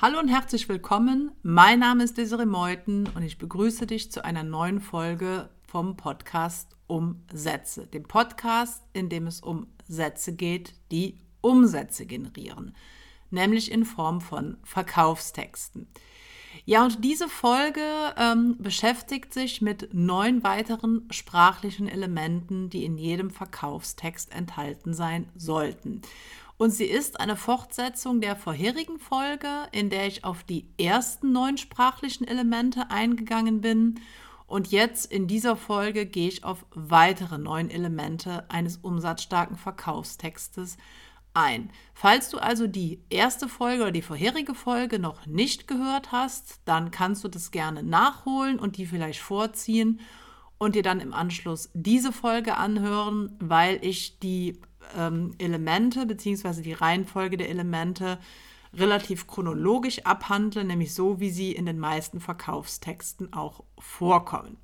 Hallo und herzlich willkommen. Mein Name ist Desiree Meuthen und ich begrüße dich zu einer neuen Folge vom Podcast um Sätze. Dem Podcast, in dem es um Sätze geht, die Umsätze generieren, nämlich in Form von Verkaufstexten. Ja, und diese Folge ähm, beschäftigt sich mit neun weiteren sprachlichen Elementen, die in jedem Verkaufstext enthalten sein sollten. Und sie ist eine Fortsetzung der vorherigen Folge, in der ich auf die ersten neun sprachlichen Elemente eingegangen bin. Und jetzt in dieser Folge gehe ich auf weitere neun Elemente eines umsatzstarken Verkaufstextes ein. Falls du also die erste Folge oder die vorherige Folge noch nicht gehört hast, dann kannst du das gerne nachholen und die vielleicht vorziehen und dir dann im Anschluss diese Folge anhören, weil ich die ähm, Elemente bzw. die Reihenfolge der Elemente relativ chronologisch abhandle, nämlich so, wie sie in den meisten Verkaufstexten auch vorkommen.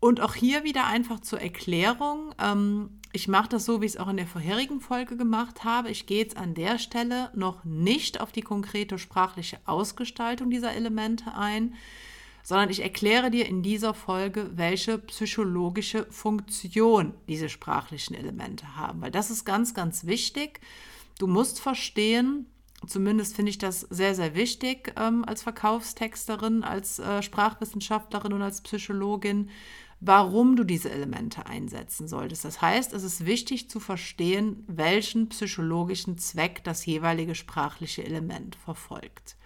Und auch hier wieder einfach zur Erklärung. Ähm, ich mache das so, wie ich es auch in der vorherigen Folge gemacht habe. Ich gehe jetzt an der Stelle noch nicht auf die konkrete sprachliche Ausgestaltung dieser Elemente ein, sondern ich erkläre dir in dieser Folge, welche psychologische Funktion diese sprachlichen Elemente haben. Weil das ist ganz, ganz wichtig. Du musst verstehen, zumindest finde ich das sehr, sehr wichtig ähm, als Verkaufstexterin, als äh, Sprachwissenschaftlerin und als Psychologin, warum du diese Elemente einsetzen solltest. Das heißt, es ist wichtig zu verstehen, welchen psychologischen Zweck das jeweilige sprachliche Element verfolgt.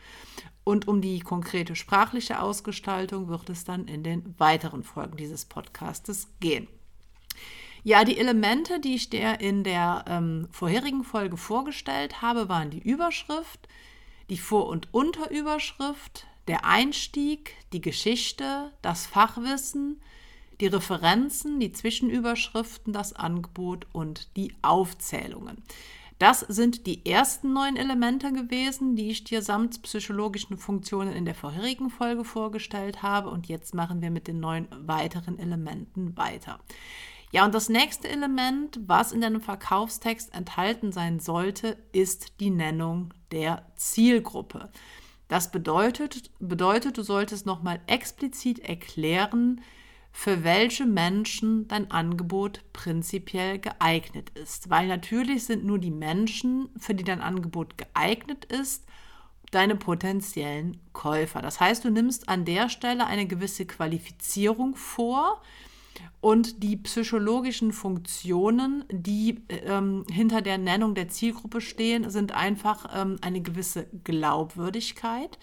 Und um die konkrete sprachliche Ausgestaltung wird es dann in den weiteren Folgen dieses Podcastes gehen. Ja, die Elemente, die ich dir in der ähm, vorherigen Folge vorgestellt habe, waren die Überschrift, die Vor- und Unterüberschrift, der Einstieg, die Geschichte, das Fachwissen, die Referenzen, die Zwischenüberschriften, das Angebot und die Aufzählungen. Das sind die ersten neun Elemente gewesen, die ich dir samt psychologischen Funktionen in der vorherigen Folge vorgestellt habe. Und jetzt machen wir mit den neun weiteren Elementen weiter. Ja, und das nächste Element, was in deinem Verkaufstext enthalten sein sollte, ist die Nennung der Zielgruppe. Das bedeutet, bedeutet du solltest nochmal explizit erklären, für welche Menschen dein Angebot prinzipiell geeignet ist. Weil natürlich sind nur die Menschen, für die dein Angebot geeignet ist, deine potenziellen Käufer. Das heißt, du nimmst an der Stelle eine gewisse Qualifizierung vor und die psychologischen Funktionen, die ähm, hinter der Nennung der Zielgruppe stehen, sind einfach ähm, eine gewisse Glaubwürdigkeit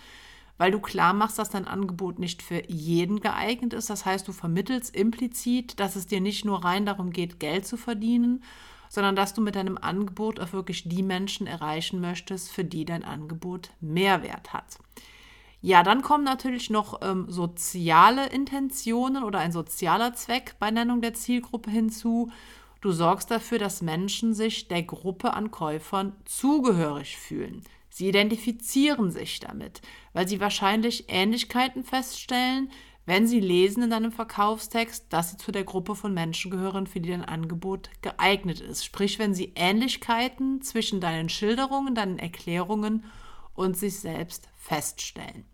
weil du klar machst, dass dein Angebot nicht für jeden geeignet ist. Das heißt, du vermittelst implizit, dass es dir nicht nur rein darum geht, Geld zu verdienen, sondern dass du mit deinem Angebot auch wirklich die Menschen erreichen möchtest, für die dein Angebot Mehrwert hat. Ja, dann kommen natürlich noch ähm, soziale Intentionen oder ein sozialer Zweck bei Nennung der Zielgruppe hinzu. Du sorgst dafür, dass Menschen sich der Gruppe an Käufern zugehörig fühlen. Sie identifizieren sich damit, weil sie wahrscheinlich Ähnlichkeiten feststellen, wenn sie lesen in deinem Verkaufstext, dass sie zu der Gruppe von Menschen gehören, für die dein Angebot geeignet ist. Sprich, wenn sie Ähnlichkeiten zwischen deinen Schilderungen, deinen Erklärungen und sich selbst feststellen.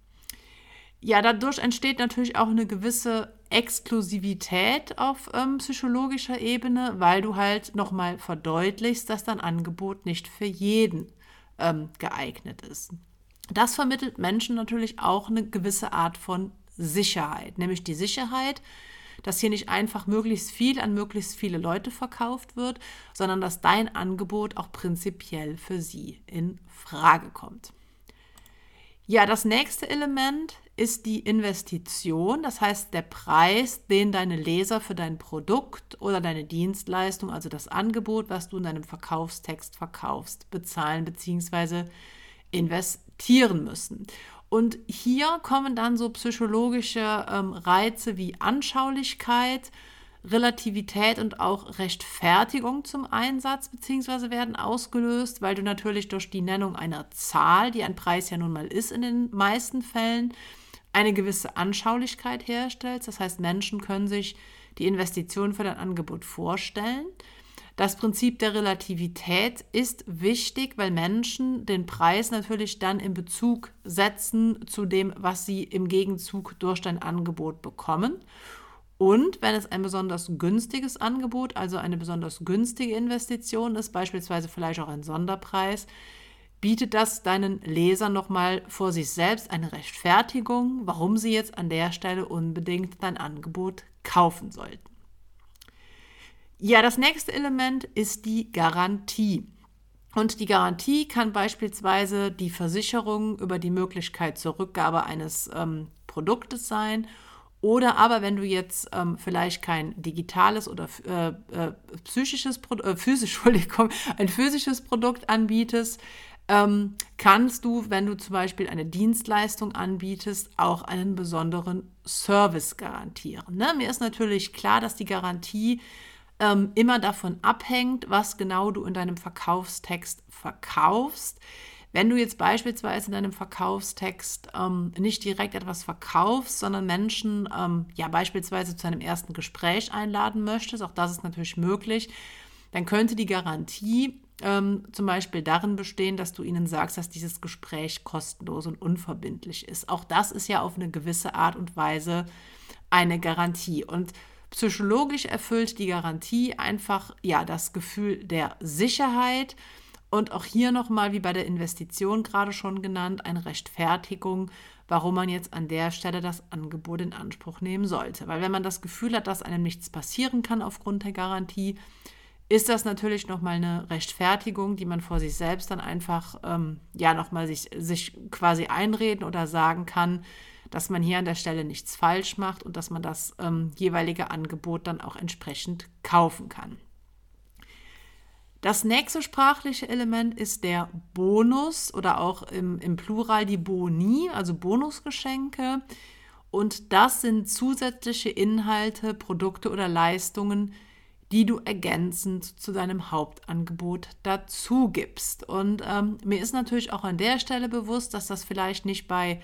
Ja, dadurch entsteht natürlich auch eine gewisse Exklusivität auf ähm, psychologischer Ebene, weil du halt nochmal verdeutlichst, dass dein Angebot nicht für jeden ähm, geeignet ist. Das vermittelt Menschen natürlich auch eine gewisse Art von Sicherheit, nämlich die Sicherheit, dass hier nicht einfach möglichst viel an möglichst viele Leute verkauft wird, sondern dass dein Angebot auch prinzipiell für sie in Frage kommt. Ja, das nächste Element ist die Investition, das heißt der Preis, den deine Leser für dein Produkt oder deine Dienstleistung, also das Angebot, was du in deinem Verkaufstext verkaufst, bezahlen bzw. investieren müssen. Und hier kommen dann so psychologische ähm, Reize wie Anschaulichkeit, Relativität und auch Rechtfertigung zum Einsatz bzw. werden ausgelöst, weil du natürlich durch die Nennung einer Zahl, die ein Preis ja nun mal ist in den meisten Fällen, eine gewisse Anschaulichkeit herstellst. Das heißt, Menschen können sich die Investition für dein Angebot vorstellen. Das Prinzip der Relativität ist wichtig, weil Menschen den Preis natürlich dann in Bezug setzen zu dem, was sie im Gegenzug durch dein Angebot bekommen. Und wenn es ein besonders günstiges Angebot, also eine besonders günstige Investition ist, beispielsweise vielleicht auch ein Sonderpreis, bietet das deinen Lesern nochmal vor sich selbst eine Rechtfertigung, warum sie jetzt an der Stelle unbedingt dein Angebot kaufen sollten. Ja, das nächste Element ist die Garantie. Und die Garantie kann beispielsweise die Versicherung über die Möglichkeit zur Rückgabe eines ähm, Produktes sein. Oder aber, wenn du jetzt ähm, vielleicht kein digitales oder äh, äh, psychisches Pro äh, physisch, Entschuldigung, ein physisches Produkt anbietest, ähm, kannst du, wenn du zum Beispiel eine Dienstleistung anbietest, auch einen besonderen Service garantieren. Ne? Mir ist natürlich klar, dass die Garantie ähm, immer davon abhängt, was genau du in deinem Verkaufstext verkaufst. Wenn du jetzt beispielsweise in deinem Verkaufstext ähm, nicht direkt etwas verkaufst, sondern Menschen ähm, ja beispielsweise zu einem ersten Gespräch einladen möchtest, auch das ist natürlich möglich, dann könnte die Garantie ähm, zum Beispiel darin bestehen, dass du ihnen sagst, dass dieses Gespräch kostenlos und unverbindlich ist. Auch das ist ja auf eine gewisse Art und Weise eine Garantie. Und Psychologisch erfüllt die Garantie einfach ja das Gefühl der Sicherheit und auch hier nochmal, wie bei der Investition gerade schon genannt, eine Rechtfertigung, warum man jetzt an der Stelle das Angebot in Anspruch nehmen sollte. Weil wenn man das Gefühl hat, dass einem nichts passieren kann aufgrund der Garantie, ist das natürlich nochmal eine Rechtfertigung, die man vor sich selbst dann einfach ähm, ja nochmal sich, sich quasi einreden oder sagen kann, dass man hier an der Stelle nichts falsch macht und dass man das ähm, jeweilige Angebot dann auch entsprechend kaufen kann. Das nächste sprachliche Element ist der Bonus oder auch im, im Plural die Boni, also Bonusgeschenke. Und das sind zusätzliche Inhalte, Produkte oder Leistungen, die du ergänzend zu deinem Hauptangebot dazu gibst. Und ähm, mir ist natürlich auch an der Stelle bewusst, dass das vielleicht nicht bei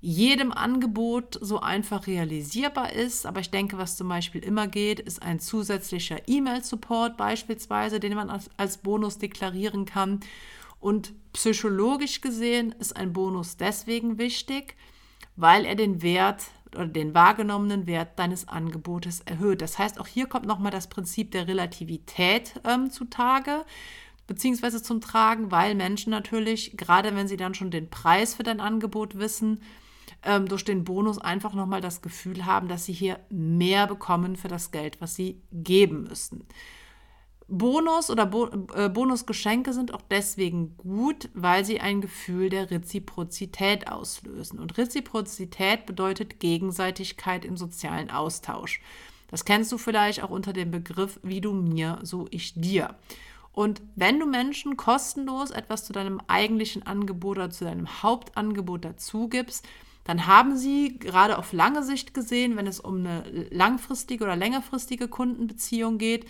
jedem Angebot so einfach realisierbar ist. Aber ich denke, was zum Beispiel immer geht, ist ein zusätzlicher E-Mail-Support beispielsweise, den man als, als Bonus deklarieren kann. Und psychologisch gesehen ist ein Bonus deswegen wichtig, weil er den Wert oder den wahrgenommenen Wert deines Angebotes erhöht. Das heißt, auch hier kommt nochmal das Prinzip der Relativität ähm, zutage beziehungsweise zum Tragen, weil Menschen natürlich, gerade wenn sie dann schon den Preis für dein Angebot wissen, ähm, durch den Bonus einfach nochmal das Gefühl haben, dass sie hier mehr bekommen für das Geld, was sie geben müssen. Bonus oder Bo äh, Bonusgeschenke sind auch deswegen gut, weil sie ein Gefühl der Reziprozität auslösen. Und Reziprozität bedeutet Gegenseitigkeit im sozialen Austausch. Das kennst du vielleicht auch unter dem Begriff, wie du mir, so ich dir. Und wenn du Menschen kostenlos etwas zu deinem eigentlichen Angebot oder zu deinem Hauptangebot dazu gibst, dann haben sie gerade auf lange Sicht gesehen, wenn es um eine langfristige oder längerfristige Kundenbeziehung geht,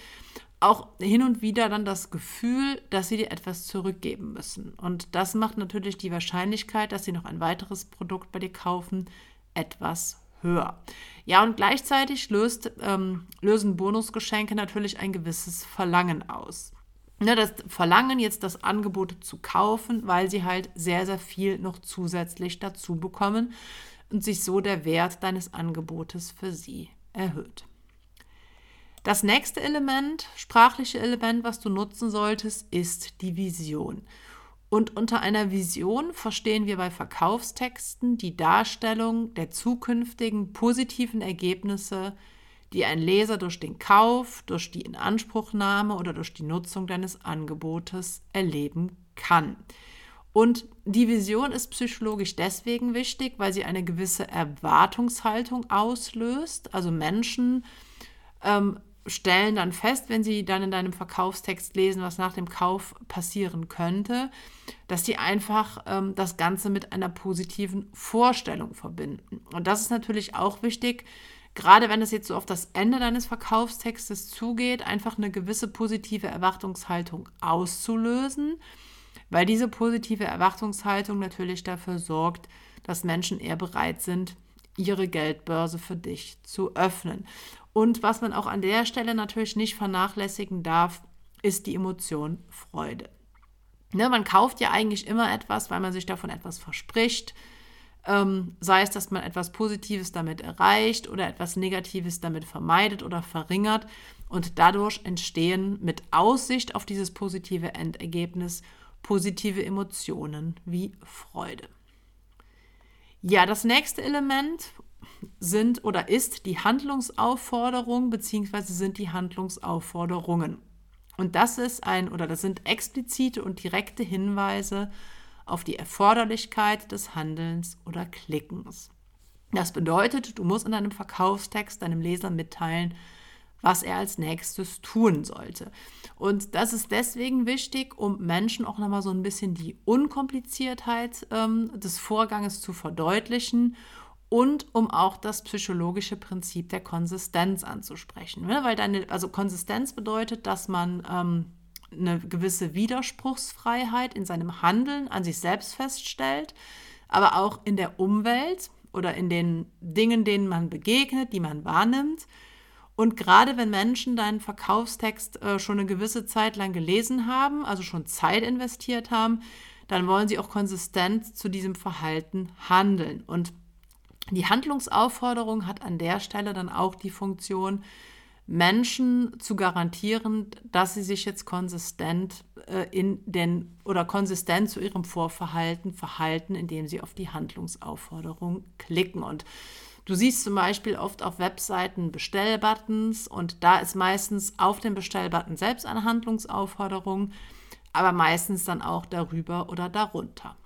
auch hin und wieder dann das Gefühl, dass sie dir etwas zurückgeben müssen. Und das macht natürlich die Wahrscheinlichkeit, dass sie noch ein weiteres Produkt bei dir kaufen, etwas höher. Ja, und gleichzeitig löst, ähm, lösen Bonusgeschenke natürlich ein gewisses Verlangen aus ne, das Verlangen, jetzt das Angebot zu kaufen, weil sie halt sehr, sehr viel noch zusätzlich dazu bekommen und sich so der Wert deines Angebotes für sie erhöht. Das nächste Element, sprachliche Element, was du nutzen solltest, ist die Vision. Und unter einer Vision verstehen wir bei Verkaufstexten die Darstellung der zukünftigen positiven Ergebnisse die ein Leser durch den Kauf, durch die Inanspruchnahme oder durch die Nutzung deines Angebotes erleben kann. Und die Vision ist psychologisch deswegen wichtig, weil sie eine gewisse Erwartungshaltung auslöst. Also Menschen ähm, stellen dann fest, wenn sie dann in deinem Verkaufstext lesen, was nach dem Kauf passieren könnte, dass sie einfach ähm, das Ganze mit einer positiven Vorstellung verbinden. Und das ist natürlich auch wichtig, gerade wenn es jetzt so auf das Ende deines Verkaufstextes zugeht, einfach eine gewisse positive Erwartungshaltung auszulösen, weil diese positive Erwartungshaltung natürlich dafür sorgt, dass Menschen eher bereit sind, ihre Geldbörse für dich zu öffnen. Und was man auch an der Stelle natürlich nicht vernachlässigen darf, ist die Emotion Freude. Ne, man kauft ja eigentlich immer etwas, weil man sich davon etwas verspricht. Ähm, sei es, dass man etwas Positives damit erreicht oder etwas Negatives damit vermeidet oder verringert. Und dadurch entstehen mit Aussicht auf dieses positive Endergebnis positive Emotionen wie Freude. Ja, das nächste Element sind oder ist die Handlungsaufforderung bzw. sind die Handlungsaufforderungen. Und das ist ein oder das sind explizite und direkte Hinweise auf die Erforderlichkeit des Handelns oder Klickens. Das bedeutet, du musst in deinem Verkaufstext deinem Leser mitteilen, was er als nächstes tun sollte. Und das ist deswegen wichtig, um Menschen auch nochmal so ein bisschen die Unkompliziertheit ähm, des Vorganges zu verdeutlichen und um auch das psychologische Prinzip der Konsistenz anzusprechen. Ne? Weil deine, also Konsistenz bedeutet, dass man ähm, eine gewisse Widerspruchsfreiheit in seinem Handeln an sich selbst feststellt, aber auch in der Umwelt oder in den Dingen, denen man begegnet, die man wahrnimmt. Und gerade wenn Menschen deinen Verkaufstext äh, schon eine gewisse Zeit lang gelesen haben, also schon Zeit investiert haben, dann wollen sie auch konsistent zu diesem Verhalten handeln. Und die Handlungsaufforderung hat an der Stelle dann auch die Funktion, Menschen zu garantieren, dass sie sich jetzt konsistent äh, in den oder konsistent zu ihrem Vorverhalten verhalten, indem sie auf die Handlungsaufforderung klicken. Und du siehst zum Beispiel oft auf Webseiten Bestellbuttons und da ist meistens auf dem Bestellbutton selbst eine Handlungsaufforderung, aber meistens dann auch darüber oder darunter.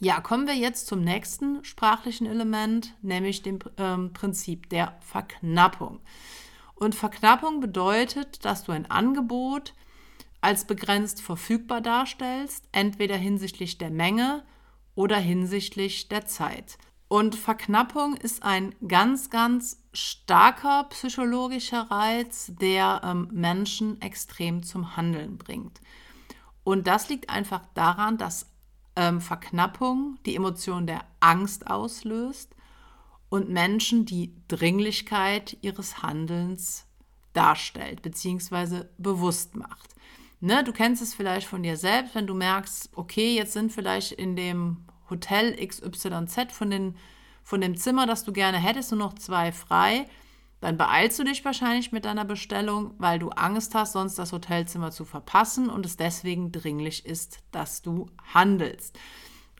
Ja, kommen wir jetzt zum nächsten sprachlichen Element, nämlich dem ähm, Prinzip der Verknappung. Und Verknappung bedeutet, dass du ein Angebot als begrenzt verfügbar darstellst, entweder hinsichtlich der Menge oder hinsichtlich der Zeit. Und Verknappung ist ein ganz, ganz starker psychologischer Reiz, der ähm, Menschen extrem zum Handeln bringt. Und das liegt einfach daran, dass ähm, Verknappung die Emotion der Angst auslöst und Menschen die Dringlichkeit ihres Handelns darstellt bzw. bewusst macht. Ne, du kennst es vielleicht von dir selbst, wenn du merkst, okay, jetzt sind vielleicht in dem Hotel XYZ von, den, von dem Zimmer, das du gerne hättest, nur noch zwei frei dann beeilst du dich wahrscheinlich mit deiner Bestellung, weil du Angst hast, sonst das Hotelzimmer zu verpassen und es deswegen dringlich ist, dass du handelst.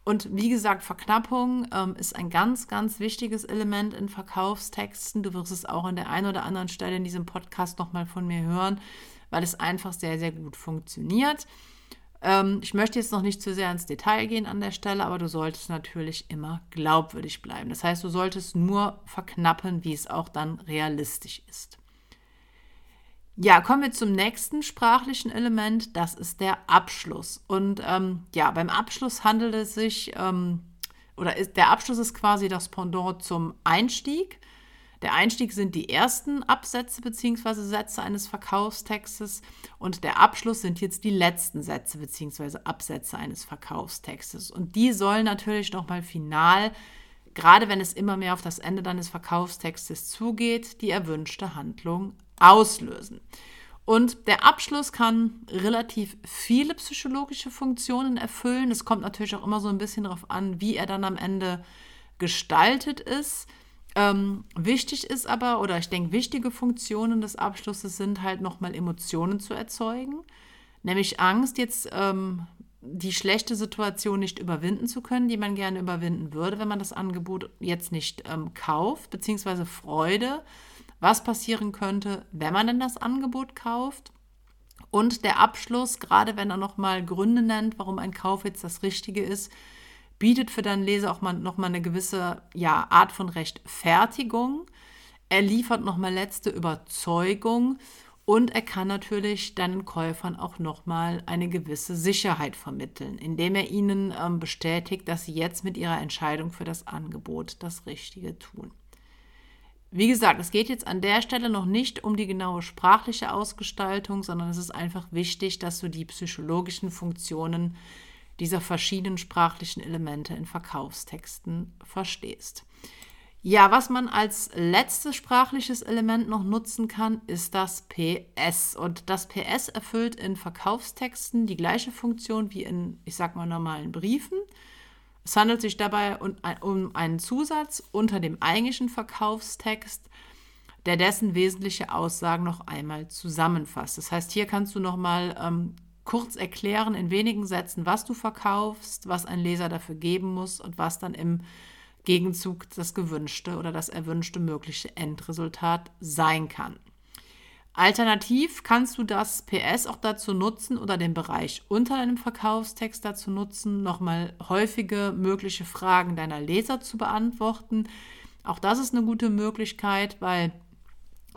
Und wie gesagt, Verknappung ähm, ist ein ganz, ganz wichtiges Element in Verkaufstexten. Du wirst es auch an der einen oder anderen Stelle in diesem Podcast nochmal von mir hören, weil es einfach sehr, sehr gut funktioniert. Ähm, ich möchte jetzt noch nicht zu sehr ins Detail gehen an der Stelle, aber du solltest natürlich immer glaubwürdig bleiben. Das heißt, du solltest nur verknappen, wie es auch dann realistisch ist. Ja, kommen wir zum nächsten sprachlichen Element, das ist der Abschluss. Und ähm, ja, beim Abschluss handelt es sich, ähm, oder ist, der Abschluss ist quasi das Pendant zum Einstieg. Der Einstieg sind die ersten Absätze bzw. Sätze eines Verkaufstextes und der Abschluss sind jetzt die letzten Sätze bzw. Absätze eines Verkaufstextes. Und die sollen natürlich nochmal final, gerade wenn es immer mehr auf das Ende deines Verkaufstextes zugeht, die erwünschte Handlung auslösen. Und der Abschluss kann relativ viele psychologische Funktionen erfüllen. Es kommt natürlich auch immer so ein bisschen darauf an, wie er dann am Ende gestaltet ist. Ähm, wichtig ist aber, oder ich denke, wichtige Funktionen des Abschlusses sind halt nochmal Emotionen zu erzeugen, nämlich Angst, jetzt ähm, die schlechte Situation nicht überwinden zu können, die man gerne überwinden würde, wenn man das Angebot jetzt nicht ähm, kauft, beziehungsweise Freude, was passieren könnte, wenn man denn das Angebot kauft. Und der Abschluss, gerade wenn er nochmal Gründe nennt, warum ein Kauf jetzt das Richtige ist, bietet für deinen Leser auch mal, nochmal eine gewisse ja, Art von Rechtfertigung. Er liefert nochmal letzte Überzeugung und er kann natürlich deinen Käufern auch nochmal eine gewisse Sicherheit vermitteln, indem er ihnen ähm, bestätigt, dass sie jetzt mit ihrer Entscheidung für das Angebot das Richtige tun. Wie gesagt, es geht jetzt an der Stelle noch nicht um die genaue sprachliche Ausgestaltung, sondern es ist einfach wichtig, dass du die psychologischen Funktionen dieser verschiedenen sprachlichen Elemente in Verkaufstexten verstehst. Ja, was man als letztes sprachliches Element noch nutzen kann, ist das PS. Und das PS erfüllt in Verkaufstexten die gleiche Funktion wie in, ich sag mal, normalen Briefen. Es handelt sich dabei um einen Zusatz unter dem eigentlichen Verkaufstext, der dessen wesentliche Aussagen noch einmal zusammenfasst. Das heißt, hier kannst du noch mal ähm, kurz erklären in wenigen Sätzen, was du verkaufst, was ein Leser dafür geben muss und was dann im Gegenzug das gewünschte oder das erwünschte mögliche Endresultat sein kann. Alternativ kannst du das PS auch dazu nutzen oder den Bereich unter deinem Verkaufstext dazu nutzen, nochmal häufige mögliche Fragen deiner Leser zu beantworten. Auch das ist eine gute Möglichkeit, weil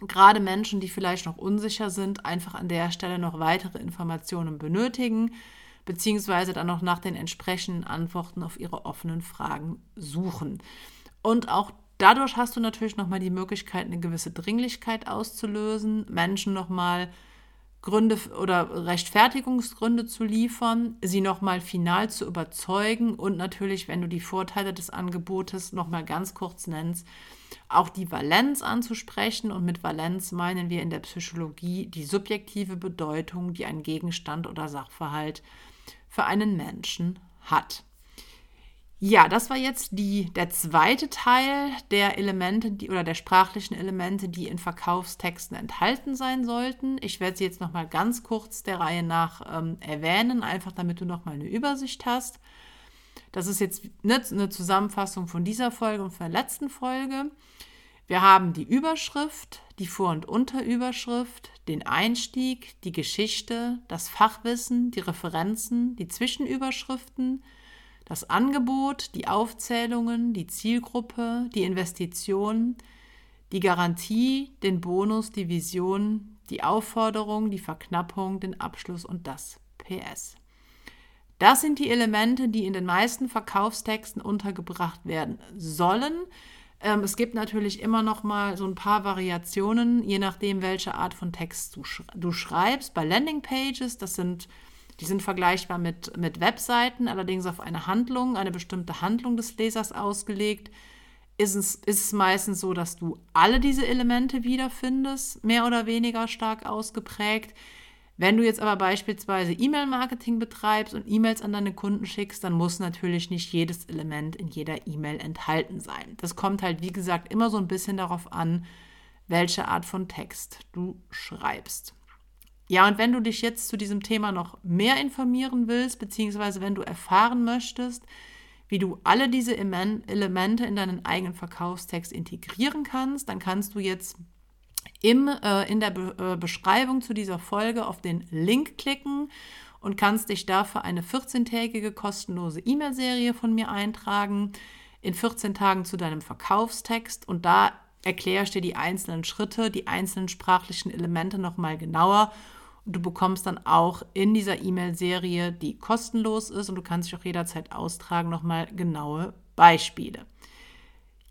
gerade Menschen, die vielleicht noch unsicher sind, einfach an der Stelle noch weitere Informationen benötigen beziehungsweise dann noch nach den entsprechenden Antworten auf ihre offenen Fragen suchen. Und auch dadurch hast du natürlich nochmal die Möglichkeit, eine gewisse Dringlichkeit auszulösen, Menschen nochmal Gründe oder Rechtfertigungsgründe zu liefern, sie nochmal final zu überzeugen und natürlich, wenn du die Vorteile des Angebotes nochmal ganz kurz nennst, auch die Valenz anzusprechen. Und mit Valenz meinen wir in der Psychologie die subjektive Bedeutung, die ein Gegenstand oder Sachverhalt für einen Menschen hat. Ja, das war jetzt die, der zweite Teil der Elemente die, oder der sprachlichen Elemente, die in Verkaufstexten enthalten sein sollten. Ich werde sie jetzt noch mal ganz kurz der Reihe nach ähm, erwähnen, einfach damit du noch mal eine Übersicht hast. Das ist jetzt eine, eine Zusammenfassung von dieser Folge und von der letzten Folge. Wir haben die Überschrift, die Vor- und Unterüberschrift, den Einstieg, die Geschichte, das Fachwissen, die Referenzen, die Zwischenüberschriften, das Angebot, die Aufzählungen, die Zielgruppe, die Investition, die Garantie, den Bonus, die Vision, die Aufforderung, die Verknappung, den Abschluss und das PS. Das sind die Elemente, die in den meisten Verkaufstexten untergebracht werden sollen. Ähm, es gibt natürlich immer noch mal so ein paar Variationen, je nachdem, welche Art von Text du, sch du schreibst. Bei Landingpages, das sind, die sind vergleichbar mit, mit Webseiten, allerdings auf eine Handlung, eine bestimmte Handlung des Lesers ausgelegt. Ist es, ist es meistens so, dass du alle diese Elemente wiederfindest, mehr oder weniger stark ausgeprägt. Wenn du jetzt aber beispielsweise E-Mail-Marketing betreibst und E-Mails an deine Kunden schickst, dann muss natürlich nicht jedes Element in jeder E-Mail enthalten sein. Das kommt halt, wie gesagt, immer so ein bisschen darauf an, welche Art von Text du schreibst. Ja, und wenn du dich jetzt zu diesem Thema noch mehr informieren willst, beziehungsweise wenn du erfahren möchtest, wie du alle diese Elemente in deinen eigenen Verkaufstext integrieren kannst, dann kannst du jetzt im, äh, in der Be äh, Beschreibung zu dieser Folge auf den Link klicken und kannst dich dafür eine 14-tägige kostenlose E-Mail-Serie von mir eintragen, in 14 Tagen zu deinem Verkaufstext. Und da erkläre ich dir die einzelnen Schritte, die einzelnen sprachlichen Elemente nochmal genauer du bekommst dann auch in dieser E-Mail-Serie, die kostenlos ist und du kannst dich auch jederzeit austragen, nochmal genaue Beispiele.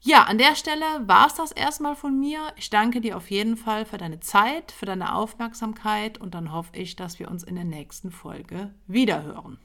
Ja, an der Stelle war es das erstmal von mir. Ich danke dir auf jeden Fall für deine Zeit, für deine Aufmerksamkeit und dann hoffe ich, dass wir uns in der nächsten Folge wiederhören.